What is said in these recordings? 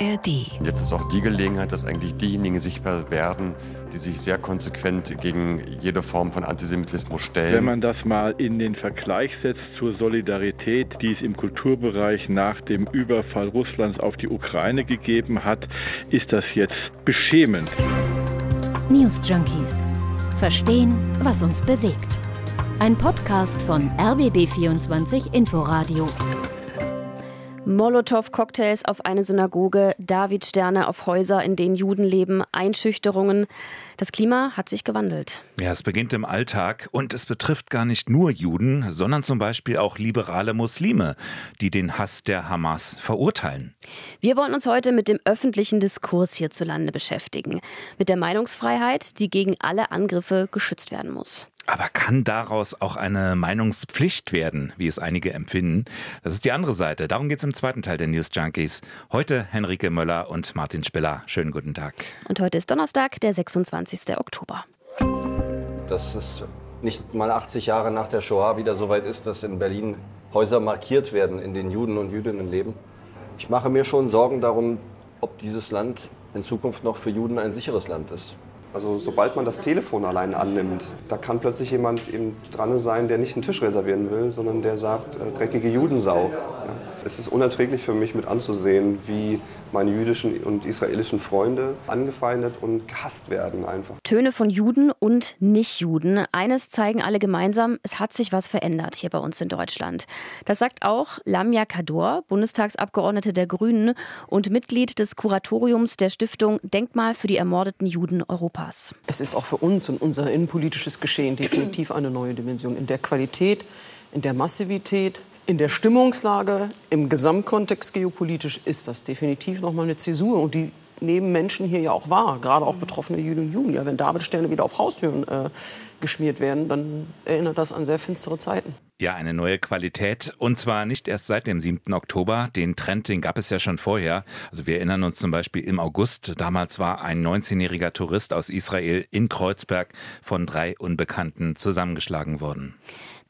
ARD. Jetzt ist auch die Gelegenheit, dass eigentlich diejenigen sichtbar werden, die sich sehr konsequent gegen jede Form von Antisemitismus stellen. Wenn man das mal in den Vergleich setzt zur Solidarität, die es im Kulturbereich nach dem Überfall Russlands auf die Ukraine gegeben hat, ist das jetzt beschämend. News Junkies. Verstehen, was uns bewegt. Ein Podcast von RBB24 Inforadio. Molotow-Cocktails auf eine Synagoge, Davidsterne auf Häuser, in denen Juden leben, Einschüchterungen. Das Klima hat sich gewandelt. Ja, es beginnt im Alltag und es betrifft gar nicht nur Juden, sondern zum Beispiel auch liberale Muslime, die den Hass der Hamas verurteilen. Wir wollen uns heute mit dem öffentlichen Diskurs hierzulande beschäftigen. Mit der Meinungsfreiheit, die gegen alle Angriffe geschützt werden muss. Aber kann daraus auch eine Meinungspflicht werden, wie es einige empfinden? Das ist die andere Seite. Darum geht es im zweiten Teil der News Junkies. Heute Henrike Möller und Martin Spiller. Schönen guten Tag. Und heute ist Donnerstag, der 26. Oktober. Dass es nicht mal 80 Jahre nach der Shoah wieder so weit ist, dass in Berlin Häuser markiert werden, in denen Juden und Jüdinnen leben. Ich mache mir schon Sorgen darum, ob dieses Land in Zukunft noch für Juden ein sicheres Land ist. Also sobald man das Telefon allein annimmt, da kann plötzlich jemand eben dran sein, der nicht einen Tisch reservieren will, sondern der sagt, äh, dreckige Judensau. Ja. Es ist unerträglich für mich mit anzusehen, wie meine jüdischen und israelischen Freunde angefeindet und gehasst werden einfach. Töne von Juden und Nichtjuden. Eines zeigen alle gemeinsam, es hat sich was verändert hier bei uns in Deutschland. Das sagt auch Lamia Kador, Bundestagsabgeordnete der Grünen und Mitglied des Kuratoriums der Stiftung Denkmal für die ermordeten Juden Europas. Es ist auch für uns und unser innenpolitisches Geschehen definitiv eine neue Dimension in der Qualität, in der Massivität, in der Stimmungslage, im Gesamtkontext geopolitisch ist das definitiv nochmal eine Zäsur. Und die nehmen Menschen hier ja auch wahr, gerade auch betroffene Juden und Juden. Ja, wenn Davidsterne wieder auf Haustüren äh, geschmiert werden, dann erinnert das an sehr finstere Zeiten. Ja, eine neue Qualität. Und zwar nicht erst seit dem 7. Oktober. Den Trend, den gab es ja schon vorher. Also wir erinnern uns zum Beispiel im August. Damals war ein 19-jähriger Tourist aus Israel in Kreuzberg von drei Unbekannten zusammengeschlagen worden.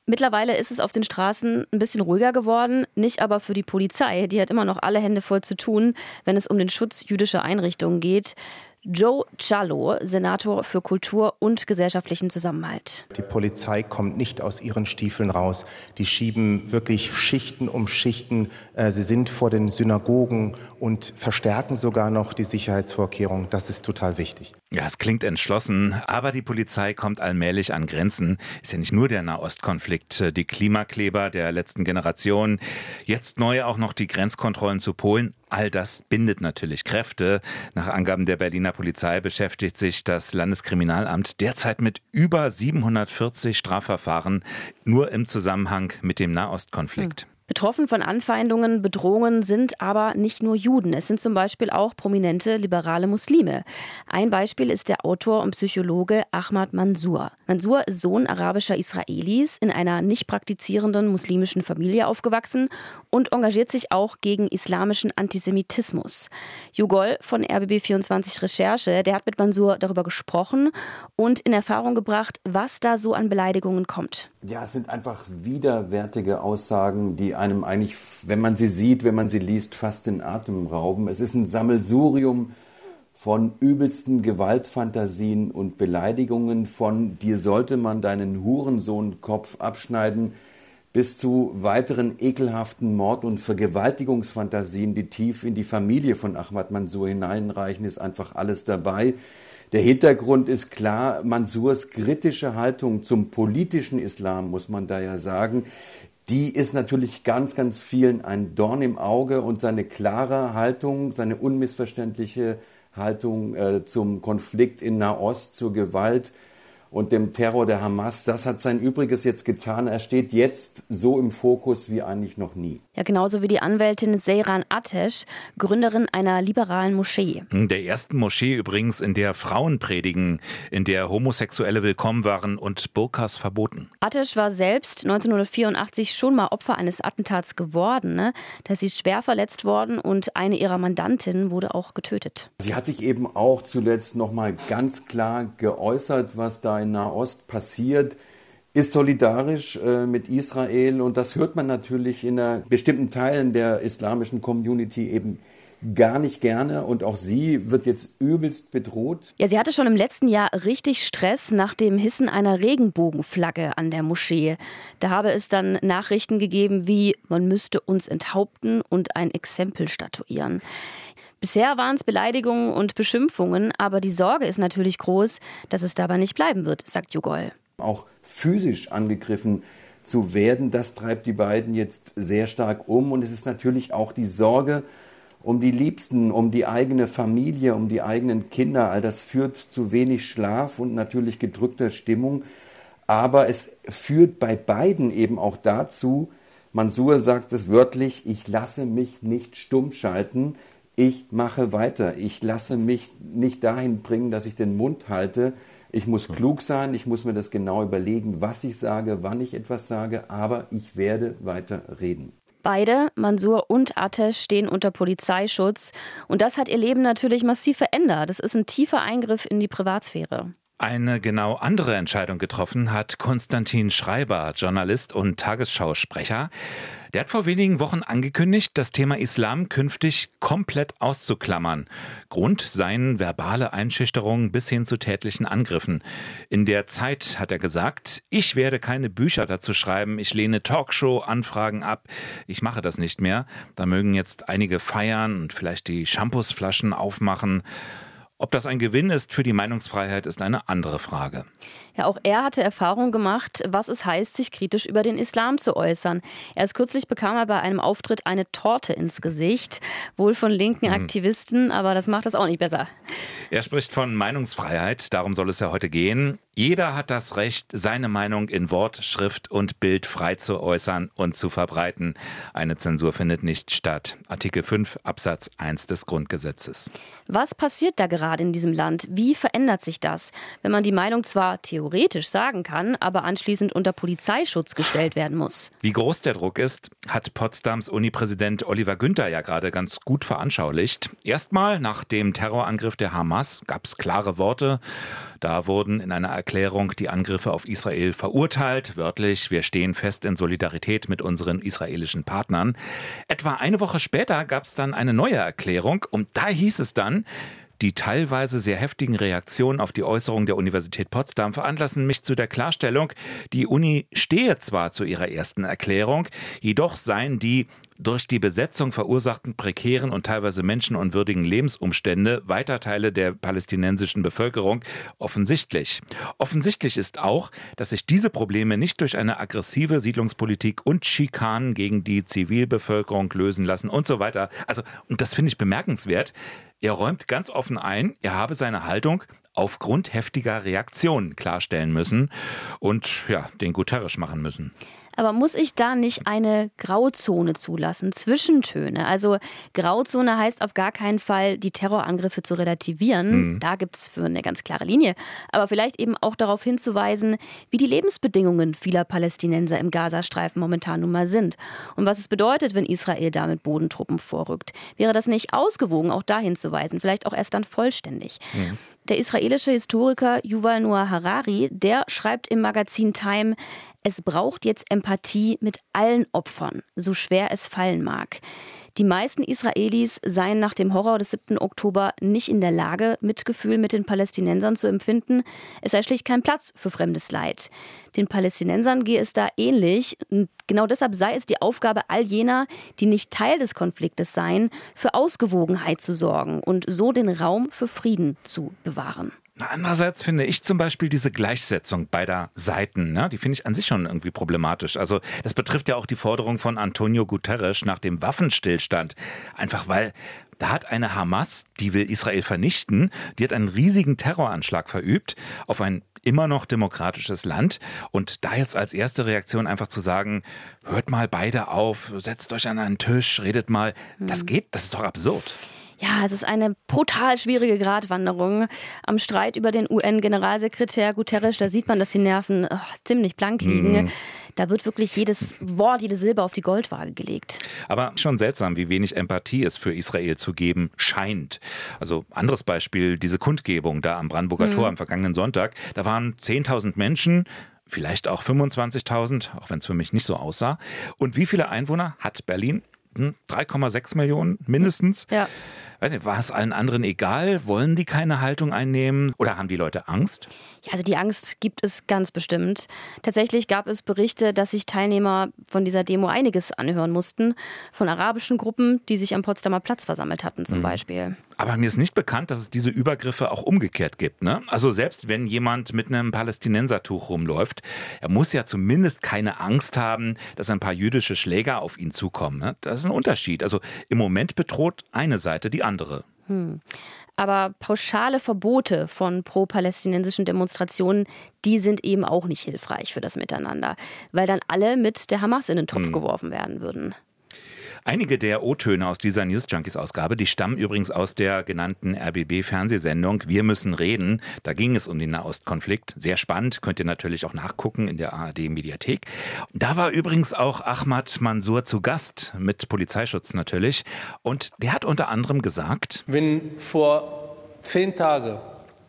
Mittlerweile ist es auf den Straßen ein bisschen ruhiger geworden, nicht aber für die Polizei. Die hat immer noch alle Hände voll zu tun, wenn es um den Schutz jüdischer Einrichtungen geht. Joe Cialo, Senator für Kultur und gesellschaftlichen Zusammenhalt. Die Polizei kommt nicht aus ihren Stiefeln raus. Die schieben wirklich Schichten um Schichten. Äh, sie sind vor den Synagogen und verstärken sogar noch die Sicherheitsvorkehrungen. Das ist total wichtig. Ja, es klingt entschlossen, aber die Polizei kommt allmählich an Grenzen. Ist ja nicht nur der Nahostkonflikt, die Klimakleber der letzten Generation, jetzt neu auch noch die Grenzkontrollen zu Polen. All das bindet natürlich Kräfte. Nach Angaben der Berliner Polizei beschäftigt sich das Landeskriminalamt derzeit mit über 740 Strafverfahren nur im Zusammenhang mit dem Nahostkonflikt. Hm. Betroffen von Anfeindungen, Bedrohungen sind aber nicht nur Juden. Es sind zum Beispiel auch prominente liberale Muslime. Ein Beispiel ist der Autor und Psychologe Ahmad Mansour. Mansour ist Sohn arabischer Israelis, in einer nicht praktizierenden muslimischen Familie aufgewachsen und engagiert sich auch gegen islamischen Antisemitismus. Jugol von RBB24 Recherche, der hat mit Mansour darüber gesprochen und in Erfahrung gebracht, was da so an Beleidigungen kommt. Ja, es sind einfach widerwärtige Aussagen, die einem eigentlich, wenn man sie sieht, wenn man sie liest, fast den Atem rauben. Es ist ein Sammelsurium von übelsten Gewaltfantasien und Beleidigungen, von dir sollte man deinen Hurensohn-Kopf abschneiden, bis zu weiteren ekelhaften Mord- und Vergewaltigungsfantasien, die tief in die Familie von Ahmad Mansour hineinreichen, ist einfach alles dabei. Der Hintergrund ist klar, Mansurs kritische Haltung zum politischen Islam, muss man da ja sagen, die ist natürlich ganz, ganz vielen ein Dorn im Auge und seine klare Haltung, seine unmissverständliche Haltung äh, zum Konflikt in Nahost, zur Gewalt, und dem Terror der Hamas. Das hat sein Übriges jetzt getan. Er steht jetzt so im Fokus wie eigentlich noch nie. Ja, genauso wie die Anwältin Seyran Atesh, Gründerin einer liberalen Moschee. Der ersten Moschee übrigens, in der Frauen predigen, in der Homosexuelle willkommen waren und Burkas verboten. Atesh war selbst 1984 schon mal Opfer eines Attentats geworden. Ne? Da ist sie schwer verletzt worden und eine ihrer Mandantinnen wurde auch getötet. Sie hat sich eben auch zuletzt noch mal ganz klar geäußert, was da in Nahost passiert, ist solidarisch äh, mit Israel und das hört man natürlich in bestimmten Teilen der islamischen Community eben gar nicht gerne und auch sie wird jetzt übelst bedroht. Ja, sie hatte schon im letzten Jahr richtig Stress nach dem Hissen einer Regenbogenflagge an der Moschee. Da habe es dann Nachrichten gegeben wie, man müsste uns enthaupten und ein Exempel statuieren. Bisher waren es Beleidigungen und Beschimpfungen, aber die Sorge ist natürlich groß, dass es dabei nicht bleiben wird, sagt Jugol. Auch physisch angegriffen zu werden, das treibt die beiden jetzt sehr stark um. Und es ist natürlich auch die Sorge um die Liebsten, um die eigene Familie, um die eigenen Kinder. All das führt zu wenig Schlaf und natürlich gedrückter Stimmung. Aber es führt bei beiden eben auch dazu, Mansur sagt es wörtlich, ich lasse mich nicht stumm schalten ich mache weiter. Ich lasse mich nicht dahin bringen, dass ich den Mund halte. Ich muss klug sein, ich muss mir das genau überlegen, was ich sage, wann ich etwas sage, aber ich werde weiter reden. Beide, Mansur und Atesh, stehen unter Polizeischutz. Und das hat ihr Leben natürlich massiv verändert. Das ist ein tiefer Eingriff in die Privatsphäre. Eine genau andere Entscheidung getroffen hat Konstantin Schreiber, Journalist und Tagesschausprecher. Der hat vor wenigen Wochen angekündigt, das Thema Islam künftig komplett auszuklammern. Grund seien verbale Einschüchterungen bis hin zu tätlichen Angriffen. In der Zeit hat er gesagt, ich werde keine Bücher dazu schreiben, ich lehne Talkshow-Anfragen ab, ich mache das nicht mehr. Da mögen jetzt einige feiern und vielleicht die Shampoosflaschen aufmachen. Ob das ein Gewinn ist für die Meinungsfreiheit, ist eine andere Frage. Ja, auch er hatte Erfahrung gemacht, was es heißt, sich kritisch über den Islam zu äußern. Erst kürzlich bekam er bei einem Auftritt eine Torte ins Gesicht, wohl von linken hm. Aktivisten, aber das macht das auch nicht besser. Er spricht von Meinungsfreiheit, darum soll es ja heute gehen. Jeder hat das Recht, seine Meinung in Wort, Schrift und Bild frei zu äußern und zu verbreiten. Eine Zensur findet nicht statt. Artikel 5 Absatz 1 des Grundgesetzes. Was passiert da gerade in diesem Land? Wie verändert sich das, wenn man die Meinung zwar theoretisch sagen kann, aber anschließend unter Polizeischutz gestellt werden muss. Wie groß der Druck ist, hat Potsdams Uni-Präsident Oliver Günther ja gerade ganz gut veranschaulicht. Erstmal nach dem Terrorangriff der Hamas gab es klare Worte. Da wurden in einer Erklärung die Angriffe auf Israel verurteilt. Wörtlich, wir stehen fest in Solidarität mit unseren israelischen Partnern. Etwa eine Woche später gab es dann eine neue Erklärung und da hieß es dann, die teilweise sehr heftigen Reaktionen auf die Äußerung der Universität Potsdam veranlassen mich zu der Klarstellung, die Uni stehe zwar zu ihrer ersten Erklärung, jedoch seien die durch die Besetzung verursachten prekären und teilweise menschenunwürdigen Lebensumstände weiter Teile der palästinensischen Bevölkerung offensichtlich. Offensichtlich ist auch, dass sich diese Probleme nicht durch eine aggressive Siedlungspolitik und Schikanen gegen die Zivilbevölkerung lösen lassen und so weiter. Also, und das finde ich bemerkenswert. Er räumt ganz offen ein, er habe seine Haltung aufgrund heftiger Reaktionen klarstellen müssen und ja, den Guterres machen müssen. Aber muss ich da nicht eine Grauzone zulassen, Zwischentöne? Also Grauzone heißt auf gar keinen Fall, die Terrorangriffe zu relativieren. Mhm. Da gibt es für eine ganz klare Linie. Aber vielleicht eben auch darauf hinzuweisen, wie die Lebensbedingungen vieler Palästinenser im Gazastreifen momentan nun mal sind. Und was es bedeutet, wenn Israel da mit Bodentruppen vorrückt. Wäre das nicht ausgewogen, auch dahin zu weisen? Vielleicht auch erst dann vollständig. Mhm. Der israelische Historiker Yuval Noah Harari, der schreibt im Magazin Time, es braucht jetzt Empathie mit allen Opfern, so schwer es fallen mag. Die meisten Israelis seien nach dem Horror des 7. Oktober nicht in der Lage, Mitgefühl mit den Palästinensern zu empfinden. Es sei schlicht kein Platz für fremdes Leid. Den Palästinensern gehe es da ähnlich. Genau deshalb sei es die Aufgabe all jener, die nicht Teil des Konfliktes seien, für Ausgewogenheit zu sorgen und so den Raum für Frieden zu bewahren. Andererseits finde ich zum Beispiel diese Gleichsetzung beider Seiten, ne, die finde ich an sich schon irgendwie problematisch. Also das betrifft ja auch die Forderung von Antonio Guterres nach dem Waffenstillstand. Einfach weil da hat eine Hamas, die will Israel vernichten, die hat einen riesigen Terroranschlag verübt auf ein immer noch demokratisches Land. Und da jetzt als erste Reaktion einfach zu sagen, hört mal beide auf, setzt euch an einen Tisch, redet mal, das hm. geht, das ist doch absurd. Ja, es ist eine brutal schwierige Gratwanderung. Am Streit über den UN-Generalsekretär Guterres, da sieht man, dass die Nerven oh, ziemlich blank liegen. Mhm. Da wird wirklich jedes Wort, jede Silbe auf die Goldwaage gelegt. Aber schon seltsam, wie wenig Empathie es für Israel zu geben scheint. Also anderes Beispiel, diese Kundgebung da am Brandenburger mhm. Tor am vergangenen Sonntag. Da waren 10.000 Menschen, vielleicht auch 25.000, auch wenn es für mich nicht so aussah. Und wie viele Einwohner hat Berlin? Hm? 3,6 Millionen mindestens. Ja. War es allen anderen egal? Wollen die keine Haltung einnehmen? Oder haben die Leute Angst? Ja, also die Angst gibt es ganz bestimmt. Tatsächlich gab es Berichte, dass sich Teilnehmer von dieser Demo einiges anhören mussten. Von arabischen Gruppen, die sich am Potsdamer Platz versammelt hatten zum mhm. Beispiel. Aber mir ist nicht bekannt, dass es diese Übergriffe auch umgekehrt gibt. Ne? Also selbst wenn jemand mit einem Palästinensertuch rumläuft, er muss ja zumindest keine Angst haben, dass ein paar jüdische Schläger auf ihn zukommen. Ne? Das ist ein Unterschied. Also im Moment bedroht eine Seite die andere. Hm. Aber pauschale Verbote von pro-palästinensischen Demonstrationen, die sind eben auch nicht hilfreich für das Miteinander, weil dann alle mit der Hamas in den Topf hm. geworfen werden würden. Einige der O-Töne aus dieser News Junkies Ausgabe, die stammen übrigens aus der genannten RBB Fernsehsendung Wir müssen reden. Da ging es um den Nahostkonflikt. Sehr spannend, könnt ihr natürlich auch nachgucken in der ARD Mediathek. Da war übrigens auch Ahmad Mansour zu Gast mit Polizeischutz natürlich und der hat unter anderem gesagt, wenn vor zehn Tagen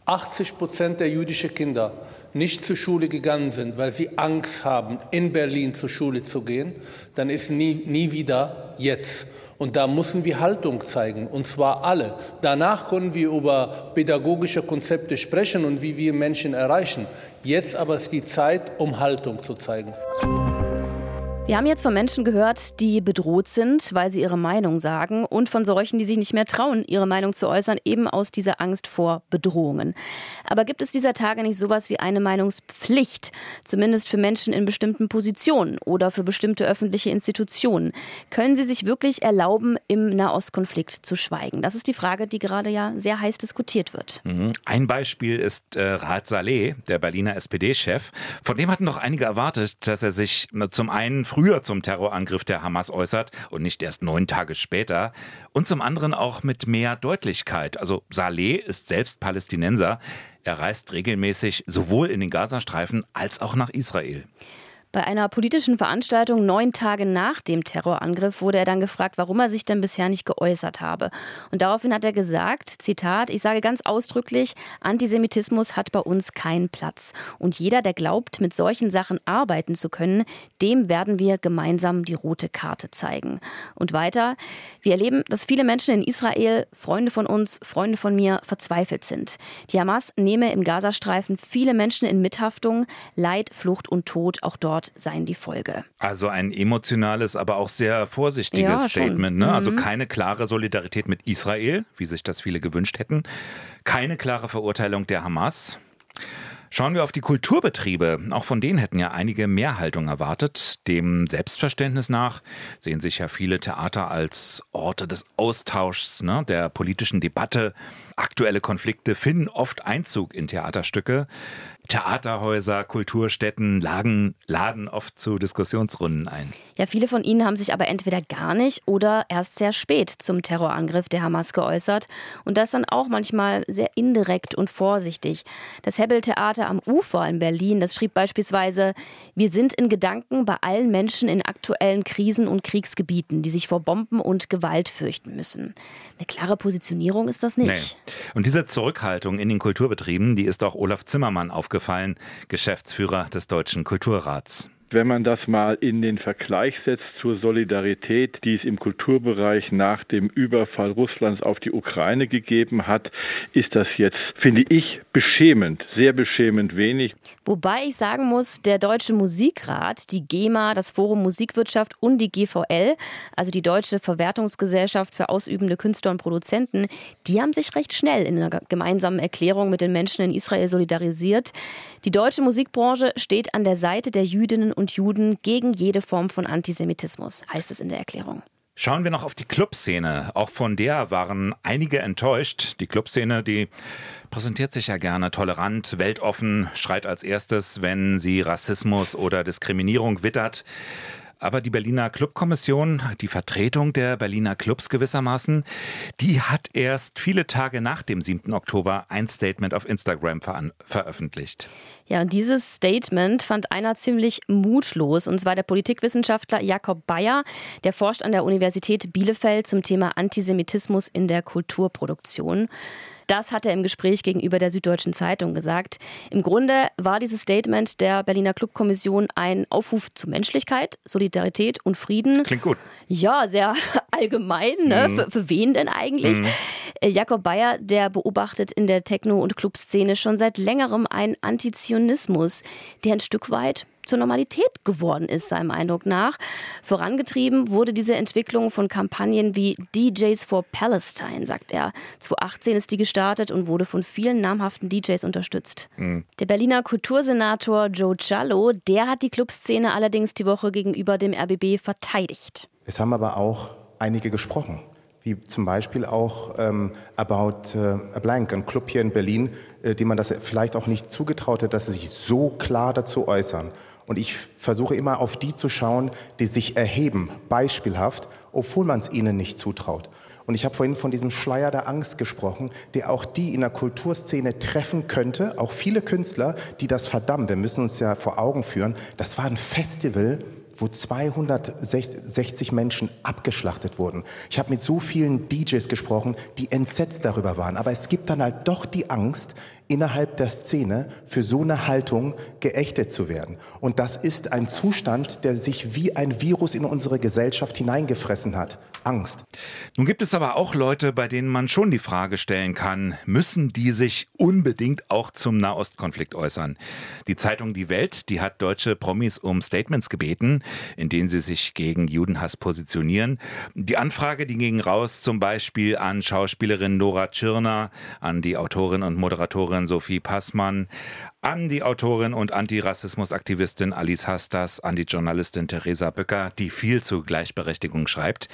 80 Prozent der jüdischen Kinder nicht zur Schule gegangen sind, weil sie Angst haben, in Berlin zur Schule zu gehen, dann ist nie, nie wieder jetzt. Und da müssen wir Haltung zeigen, und zwar alle. Danach können wir über pädagogische Konzepte sprechen und wie wir Menschen erreichen. Jetzt aber ist die Zeit, um Haltung zu zeigen. Wir haben jetzt von Menschen gehört, die bedroht sind, weil sie ihre Meinung sagen und von solchen, die sich nicht mehr trauen, ihre Meinung zu äußern, eben aus dieser Angst vor Bedrohungen. Aber gibt es dieser Tage nicht sowas wie eine Meinungspflicht, zumindest für Menschen in bestimmten Positionen oder für bestimmte öffentliche Institutionen? Können sie sich wirklich erlauben, im Nahostkonflikt zu schweigen? Das ist die Frage, die gerade ja sehr heiß diskutiert wird. Mhm. Ein Beispiel ist äh, Raad Saleh, der Berliner SPD-Chef. Von dem hatten doch einige erwartet, dass er sich zum einen früh früher zum Terrorangriff der Hamas äußert und nicht erst neun Tage später. Und zum anderen auch mit mehr Deutlichkeit. Also Saleh ist selbst Palästinenser. Er reist regelmäßig sowohl in den Gazastreifen als auch nach Israel. Bei einer politischen Veranstaltung neun Tage nach dem Terrorangriff wurde er dann gefragt, warum er sich denn bisher nicht geäußert habe. Und daraufhin hat er gesagt, Zitat, ich sage ganz ausdrücklich, Antisemitismus hat bei uns keinen Platz. Und jeder, der glaubt, mit solchen Sachen arbeiten zu können, dem werden wir gemeinsam die rote Karte zeigen. Und weiter, wir erleben, dass viele Menschen in Israel, Freunde von uns, Freunde von mir, verzweifelt sind. Die Hamas nehme im Gazastreifen viele Menschen in Mithaftung, Leid, Flucht und Tod auch dort Mord seien die Folge. Also ein emotionales, aber auch sehr vorsichtiges ja, Statement. Ne? Also mhm. Also keine klare Solidarität mit Israel, wie sich das viele gewünscht hätten. Keine klare Verurteilung der Hamas. Schauen wir auf die Kulturbetriebe. Auch von denen hätten ja einige mehr Haltung erwartet. Dem Selbstverständnis nach sehen sich ja viele Theater als Orte des Austauschs, ne, der politischen Debatte. Aktuelle Konflikte finden oft Einzug in Theaterstücke. Theaterhäuser, Kulturstätten lagen, laden oft zu Diskussionsrunden ein. Ja, viele von ihnen haben sich aber entweder gar nicht oder erst sehr spät zum Terrorangriff der Hamas geäußert. Und das dann auch manchmal sehr indirekt und vorsichtig. Das Hebbel-Theater am Ufer in Berlin, das schrieb beispielsweise, wir sind in Gedanken bei allen Menschen in aktuellen Krisen und Kriegsgebieten, die sich vor Bomben und Gewalt fürchten müssen. Eine klare Positionierung ist das nicht. Nee. Und diese Zurückhaltung in den Kulturbetrieben, die ist auch Olaf Zimmermann aufgefallen, Geschäftsführer des Deutschen Kulturrats. Wenn man das mal in den Vergleich setzt zur Solidarität, die es im Kulturbereich nach dem Überfall Russlands auf die Ukraine gegeben hat, ist das jetzt, finde ich, beschämend, sehr beschämend wenig. Wobei ich sagen muss, der Deutsche Musikrat, die GEMA, das Forum Musikwirtschaft und die GVL, also die Deutsche Verwertungsgesellschaft für ausübende Künstler und Produzenten, die haben sich recht schnell in einer gemeinsamen Erklärung mit den Menschen in Israel solidarisiert. Die deutsche Musikbranche steht an der Seite der Jüdinnen und Juden gegen jede Form von Antisemitismus, heißt es in der Erklärung. Schauen wir noch auf die Clubszene. Auch von der waren einige enttäuscht. Die Clubszene, die präsentiert sich ja gerne tolerant, weltoffen, schreit als erstes, wenn sie Rassismus oder Diskriminierung wittert. Aber die Berliner Clubkommission, die Vertretung der Berliner Clubs gewissermaßen, die hat erst viele Tage nach dem 7. Oktober ein Statement auf Instagram ver veröffentlicht. Ja, und dieses Statement fand einer ziemlich mutlos, und zwar der Politikwissenschaftler Jakob Bayer, der forscht an der Universität Bielefeld zum Thema Antisemitismus in der Kulturproduktion. Das hat er im Gespräch gegenüber der Süddeutschen Zeitung gesagt. Im Grunde war dieses Statement der Berliner Clubkommission ein Aufruf zu Menschlichkeit, Solidarität und Frieden. Klingt gut. Ja, sehr allgemein. Ne? Mhm. Für, für wen denn eigentlich? Mhm. Äh, Jakob Bayer, der beobachtet in der Techno- und Clubszene schon seit längerem einen Antizionismus, der ein Stück weit zur Normalität geworden ist, seinem Eindruck nach. Vorangetrieben wurde diese Entwicklung von Kampagnen wie DJs for Palestine, sagt er. 2018 ist die gestartet und wurde von vielen namhaften DJs unterstützt. Mhm. Der Berliner Kultursenator Joe Ciallo, der hat die Clubszene allerdings die Woche gegenüber dem RBB verteidigt. Es haben aber auch einige gesprochen, wie zum Beispiel auch ähm, About äh, a Blank, ein Club hier in Berlin, äh, dem man das vielleicht auch nicht zugetraut hat, dass sie sich so klar dazu äußern. Und ich versuche immer auf die zu schauen, die sich erheben, beispielhaft, obwohl man es ihnen nicht zutraut. Und ich habe vorhin von diesem Schleier der Angst gesprochen, der auch die in der Kulturszene treffen könnte, auch viele Künstler, die das verdammen. Wir müssen uns ja vor Augen führen, das war ein Festival, wo 260 Menschen abgeschlachtet wurden. Ich habe mit so vielen DJs gesprochen, die entsetzt darüber waren. Aber es gibt dann halt doch die Angst, innerhalb der Szene für so eine Haltung geächtet zu werden. Und das ist ein Zustand, der sich wie ein Virus in unsere Gesellschaft hineingefressen hat. Angst. Nun gibt es aber auch Leute, bei denen man schon die Frage stellen kann, müssen die sich unbedingt auch zum Nahostkonflikt äußern? Die Zeitung Die Welt, die hat deutsche Promis um Statements gebeten, in denen sie sich gegen Judenhass positionieren. Die Anfrage, die ging raus zum Beispiel an Schauspielerin Nora Tschirner, an die Autorin und Moderatorin Sophie Passmann, an die Autorin und Antirassismusaktivistin Alice Hastas, an die Journalistin Theresa Böcker, die viel zu Gleichberechtigung schreibt.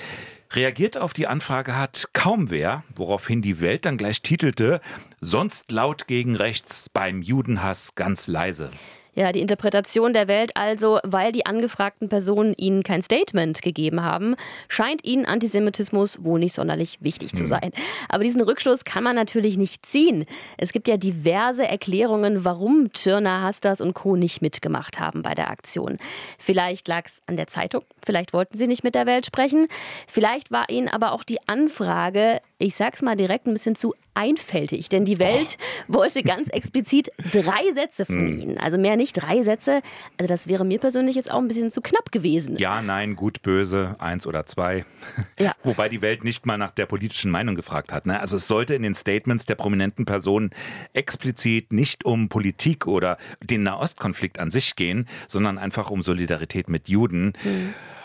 Reagiert auf die Anfrage hat kaum wer, woraufhin die Welt dann gleich titelte, sonst laut gegen rechts, beim Judenhass ganz leise. Ja, die Interpretation der Welt also, weil die angefragten Personen ihnen kein Statement gegeben haben, scheint ihnen Antisemitismus wohl nicht sonderlich wichtig zu sein. Aber diesen Rückschluss kann man natürlich nicht ziehen. Es gibt ja diverse Erklärungen, warum Tschirner, Hastas und Co. nicht mitgemacht haben bei der Aktion. Vielleicht lag es an der Zeitung, vielleicht wollten sie nicht mit der Welt sprechen, vielleicht war ihnen aber auch die Anfrage, ich sag's mal direkt ein bisschen zu einfältig, denn die Welt wollte ganz explizit drei Sätze von ihnen. Also mehr nicht drei Sätze. Also das wäre mir persönlich jetzt auch ein bisschen zu knapp gewesen. Ja, nein, gut, böse, eins oder zwei. Ja. Wobei die Welt nicht mal nach der politischen Meinung gefragt hat. Ne? Also es sollte in den Statements der prominenten Personen explizit nicht um Politik oder den Nahostkonflikt an sich gehen, sondern einfach um Solidarität mit Juden.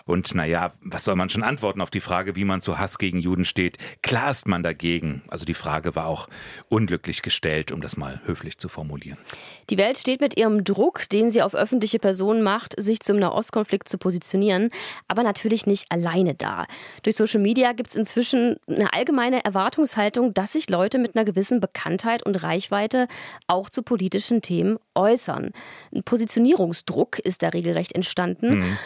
Und naja, was soll man schon antworten auf die Frage, wie man zu Hass gegen Juden steht? Klar ist man dagegen. Also die Frage war auch unglücklich gestellt, um das mal höflich zu formulieren. Die Welt steht mit ihrem Druck, den sie auf öffentliche Personen macht, sich zum Nahostkonflikt zu positionieren, aber natürlich nicht alleine da. Durch Social Media gibt es inzwischen eine allgemeine Erwartungshaltung, dass sich Leute mit einer gewissen Bekanntheit und Reichweite auch zu politischen Themen äußern. Ein Positionierungsdruck ist da regelrecht entstanden.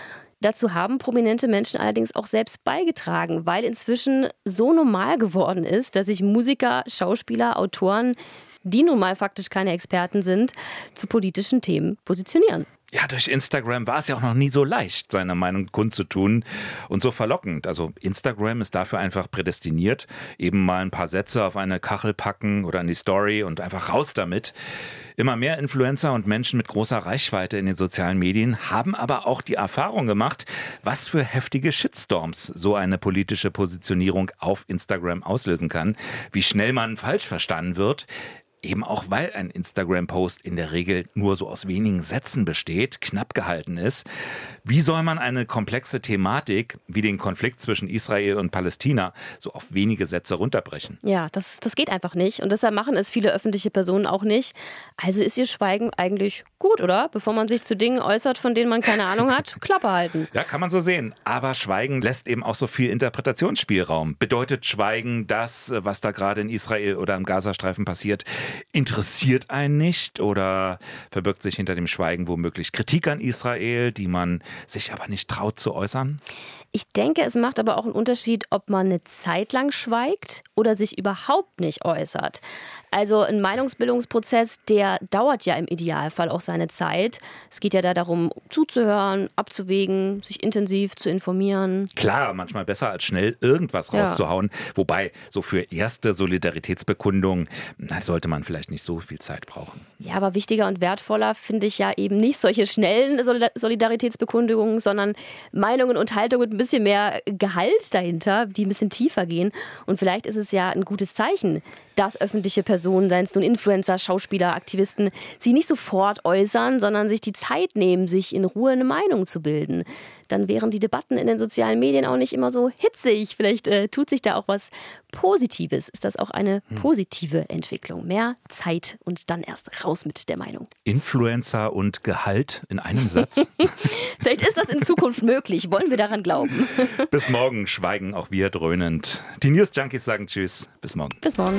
Dazu haben prominente Menschen allerdings auch selbst beigetragen, weil inzwischen so normal geworden ist, dass sich Musiker, Schauspieler, Autoren, die nun mal faktisch keine Experten sind, zu politischen Themen positionieren. Ja, durch Instagram war es ja auch noch nie so leicht, seine Meinung kundzutun und so verlockend. Also Instagram ist dafür einfach prädestiniert. Eben mal ein paar Sätze auf eine Kachel packen oder in die Story und einfach raus damit. Immer mehr Influencer und Menschen mit großer Reichweite in den sozialen Medien haben aber auch die Erfahrung gemacht, was für heftige Shitstorms so eine politische Positionierung auf Instagram auslösen kann, wie schnell man falsch verstanden wird, Eben auch weil ein Instagram-Post in der Regel nur so aus wenigen Sätzen besteht, knapp gehalten ist. Wie soll man eine komplexe Thematik wie den Konflikt zwischen Israel und Palästina so auf wenige Sätze runterbrechen? Ja, das, das geht einfach nicht. Und deshalb machen es viele öffentliche Personen auch nicht. Also ist ihr Schweigen eigentlich gut, oder? Bevor man sich zu Dingen äußert, von denen man keine Ahnung hat, Klappe halten. Ja, kann man so sehen. Aber Schweigen lässt eben auch so viel Interpretationsspielraum. Bedeutet Schweigen das, was da gerade in Israel oder im Gazastreifen passiert, interessiert einen nicht? Oder verbirgt sich hinter dem Schweigen womöglich Kritik an Israel, die man sich aber nicht traut zu äußern? Ich denke, es macht aber auch einen Unterschied, ob man eine Zeit lang schweigt oder sich überhaupt nicht äußert. Also ein Meinungsbildungsprozess, der dauert ja im Idealfall auch seine Zeit. Es geht ja da darum, zuzuhören, abzuwägen, sich intensiv zu informieren. Klar, manchmal besser als schnell irgendwas Ja. rauszuhauen. Wobei, so für erste Solidaritätsbekundungen sollte man vielleicht nicht so viel Zeit brauchen. Ja, aber wichtiger und wertvoller finde ich ja eben nicht solche schnellen Solida- Solidaritätsbekundungen, sondern Meinungen und Haltungen bisschen mehr Gehalt dahinter, die ein bisschen tiefer gehen. Und vielleicht ist es ja ein gutes Zeichen, dass öffentliche Personen, seien es nun Influencer, Schauspieler, Aktivisten, sich nicht sofort äußern, sondern sich die Zeit nehmen, sich in Ruhe eine Meinung zu bilden. Dann wären die Debatten in den sozialen Medien auch nicht immer so hitzig. Vielleicht äh, tut sich da auch was Positives. Ist das auch eine positive Entwicklung? Mehr Zeit und dann erst raus mit der Meinung. Influencer und Gehalt in einem Satz? Vielleicht ist das in Zukunft möglich. Wollen wir daran glauben? Bis morgen schweigen auch wir dröhnend. Die News Junkies sagen Tschüss. Bis morgen. Bis morgen.